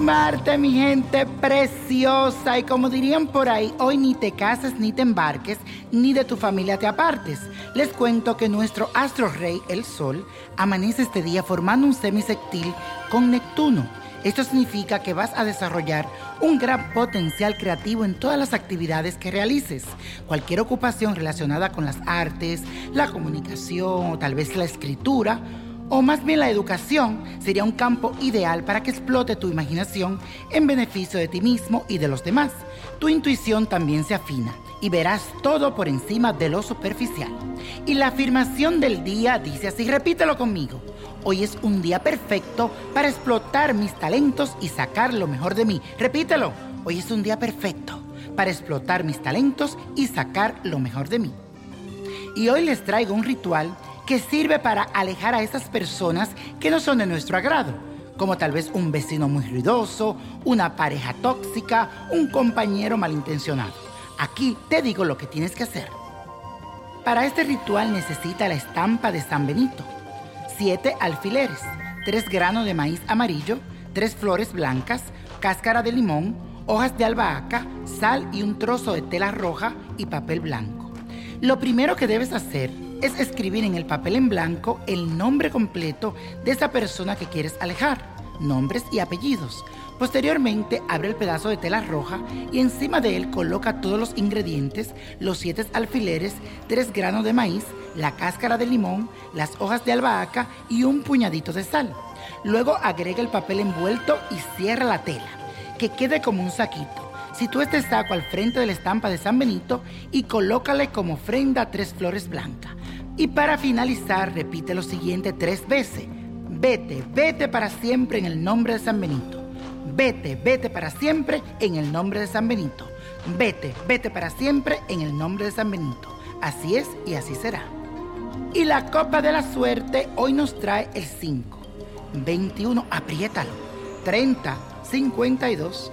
Marte, mi gente preciosa. Y como dirían por ahí, hoy ni te cases ni te embarques, ni de tu familia te apartes. Les cuento que nuestro astro rey, el Sol, amanece este día formando un semisectil con Neptuno. Esto significa que vas a desarrollar un gran potencial creativo en todas las actividades que realices. Cualquier ocupación relacionada con las artes, la comunicación o tal vez la escritura o más bien la educación, sería un campo ideal para que explote tu imaginación en beneficio de ti mismo y de los demás. Tu intuición también se afina y verás todo por encima de lo superficial. Y la afirmación del día dice así, repítelo conmigo. Hoy es un día perfecto para explotar mis talentos y sacar lo mejor de mí. Repítelo. Hoy es un día perfecto para explotar mis talentos y sacar lo mejor de mí. Y hoy les traigo un ritual que sirve para alejar a esas personas que no son de nuestro agrado, como tal vez un vecino muy ruidoso, una pareja tóxica, un compañero malintencionado. Aquí te digo lo que tienes que hacer. Para este ritual necesita la estampa de San Benito, siete alfileres, tres granos de maíz amarillo, tres flores blancas, cáscara de limón, hojas de albahaca, sal y un trozo de tela roja y papel blanco. Lo primero que debes hacer es escribir en el papel en blanco el nombre completo de esa persona que quieres alejar, nombres y apellidos. Posteriormente, abre el pedazo de tela roja y encima de él coloca todos los ingredientes, los siete alfileres, tres granos de maíz, la cáscara de limón, las hojas de albahaca y un puñadito de sal. Luego agrega el papel envuelto y cierra la tela, que quede como un saquito. tú este saco al frente de la estampa de San Benito y colócale como ofrenda tres flores blancas. Y para finalizar, repite lo siguiente tres veces. Vete, vete para siempre en el nombre de San Benito. Vete, vete para siempre en el nombre de San Benito. Vete, vete para siempre en el nombre de San Benito. Así es y así será. Y la copa de la suerte hoy nos trae el 5, 21, apriétalo, 30, 52,